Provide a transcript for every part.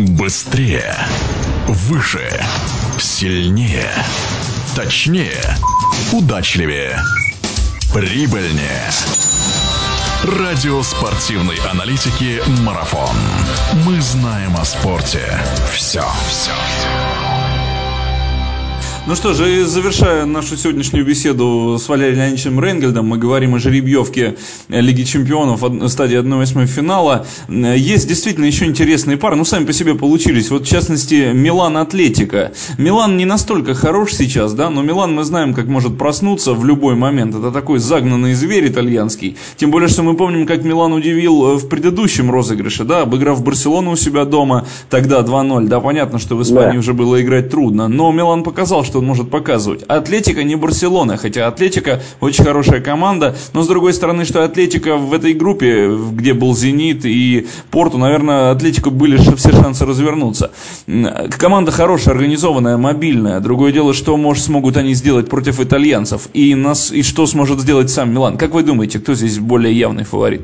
Быстрее. Выше. Сильнее. Точнее. Удачливее. Прибыльнее. Радио спортивной аналитики «Марафон». Мы знаем о спорте. Все. Все. Ну что же, завершая нашу сегодняшнюю беседу с Валерием Леонидовичем Рейнгельдом, мы говорим о жеребьевке Лиги Чемпионов в стадии 1-8 финала. Есть действительно еще интересные пары, ну сами по себе получились. Вот в частности, Милан-Атлетика. Милан не настолько хорош сейчас, да, но Милан мы знаем, как может проснуться в любой момент. Это такой загнанный зверь итальянский. Тем более, что мы помним, как Милан удивил в предыдущем розыгрыше, да, обыграв Барселону у себя дома, тогда 2-0. Да, понятно, что в Испании да. уже было играть трудно, но Милан показал, что он может показывать. Атлетика не Барселона, хотя Атлетика очень хорошая команда, но с другой стороны, что Атлетика в этой группе, где был Зенит и Порту, наверное, Атлетику были все шансы развернуться. Команда хорошая, организованная, мобильная. Другое дело, что может, смогут они сделать против итальянцев и, нас, и что сможет сделать сам Милан. Как вы думаете, кто здесь более явный фаворит?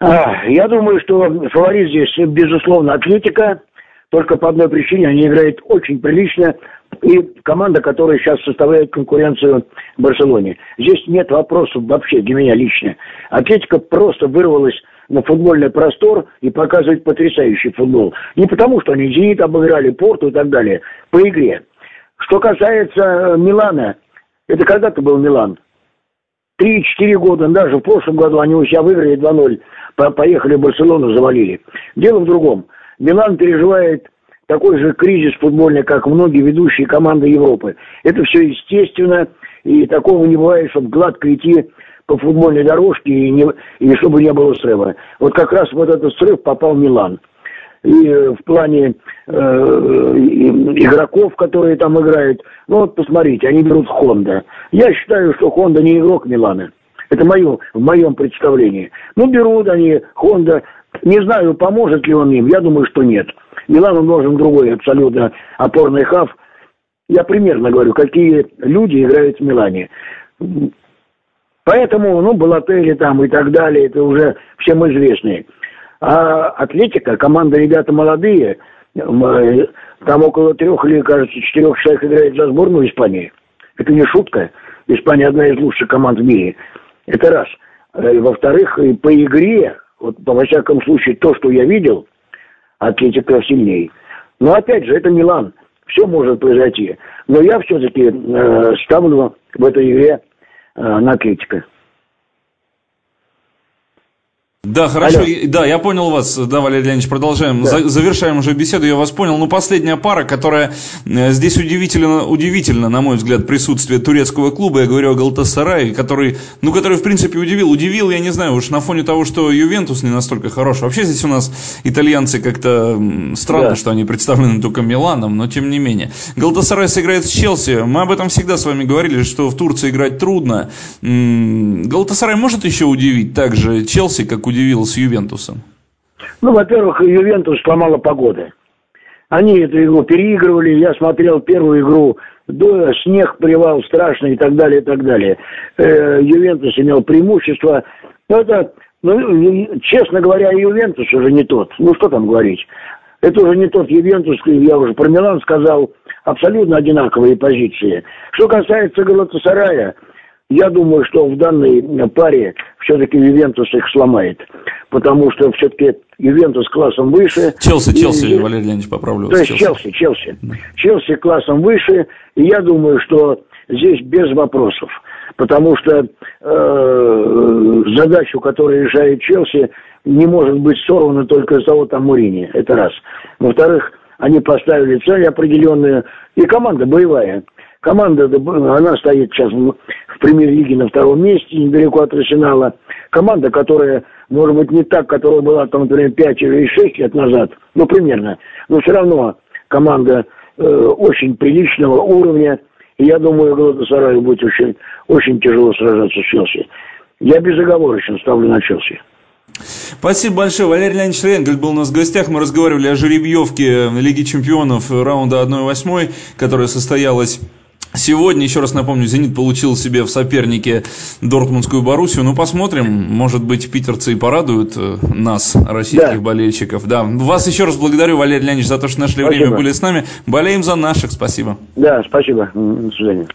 А, я думаю, что фаворит здесь, безусловно, Атлетика. Только по одной причине они играют очень прилично и команда, которая сейчас составляет конкуренцию Барселоне. Здесь нет вопросов вообще для меня лично. Атлетика просто вырвалась на футбольный простор и показывает потрясающий футбол. Не потому, что они Зенит обыграли, Порту и так далее, по игре. Что касается э, Милана, это когда-то был Милан. Три-четыре года, даже в прошлом году они у себя выиграли 2-0, поехали в Барселону, завалили. Дело в другом. Милан переживает такой же кризис футбольный, как многие ведущие команды Европы. Это все естественно, и такого не бывает, чтобы гладко идти по футбольной дорожке и, не, и чтобы не было срыва. Вот как раз вот этот срыв попал Милан. И э, в плане э, игроков, которые там играют, ну вот посмотрите, они берут Хонда. Я считаю, что Хонда не игрок Милана. Это мое, в моем представлении. Ну, берут они Хонда. Не знаю, поможет ли он им. Я думаю, что нет. Милану нужен другой абсолютно опорный хав. Я примерно говорю, какие люди играют в Милане. Поэтому, ну, Балотелли там и так далее, это уже всем известные. А Атлетико, команда ребята молодые, там около трех или, кажется, четырех человек играет за сборную Испании. Это не шутка. Испания одна из лучших команд в мире. Это раз. Э, во-вторых, по игре, вот, во всяком случае, то, что я видел, Атлетика сильнее. Но опять же, это Милан. Все может произойти. Но я все-таки э, ставлю в этой игре э, на Атлетика. Да, хорошо. Алло. Да, я понял вас, да, Валерий Леонидович, продолжаем. Да. завершаем уже беседу, я вас понял. Ну, последняя пара, которая э, здесь удивительно, удивительно, на мой взгляд, присутствие турецкого клуба, я говорю о Галтасарае, который, ну, который, в принципе, удивил. Удивил, я не знаю, уж на фоне того, что Ювентус не настолько хорош. Вообще здесь у нас итальянцы как-то странно, да. что они представлены только Миланом, но тем не менее. Галтасарай сыграет с Челси. Мы об этом всегда с вами говорили, что в Турции играть трудно. Галатасарай может еще удивить так же Челси, как удивил с Ювентусом? Ну, во-первых, Ювентус сломала погода. Они эту игру переигрывали, я смотрел первую игру, снег, привал страшный и так далее, и так далее. Э, Ювентус имел преимущество. Но это, ну, честно говоря, Ювентус уже не тот. Ну, что там говорить. Это уже не тот Ювентус, я уже про Милан сказал, абсолютно одинаковые позиции. Что касается Галатасарая, я думаю, что в данной паре все-таки Ювентус их сломает. Потому что все-таки Ювентус классом выше. Челси, Челси, и, Валерий Леонидович, поправлю. То есть Челси, Челси. Да. Челси классом выше. И я думаю, что здесь без вопросов. Потому что э, задачу, которую решает Челси, не может быть сорвана только из того там Мурини. Это раз. Во-вторых, они поставили цель определенную. И команда боевая. Команда, она стоит сейчас в, премьер-лиге на втором месте, недалеко от Арсенала. Команда, которая, может быть, не так, которая была, там, например, 5 или 6 лет назад, ну, примерно, но все равно команда э, очень приличного уровня. И я думаю, Галатасараю будет очень, очень тяжело сражаться с Челси. Я безоговорочно ставлю на Челси. Спасибо большое. Валерий Леонидович Ренгель был у нас в гостях. Мы разговаривали о жеребьевке Лиги чемпионов раунда 1-8, которая состоялась Сегодня, еще раз напомню, «Зенит» получил себе в сопернике Дортмундскую Боруссию. Ну, посмотрим. Может быть, питерцы и порадуют э, нас, российских да. болельщиков. Да. Вас еще раз благодарю, Валерий Леонидович, за то, что нашли спасибо. время, были с нами. Болеем за наших. Спасибо. Да, спасибо. До свидания.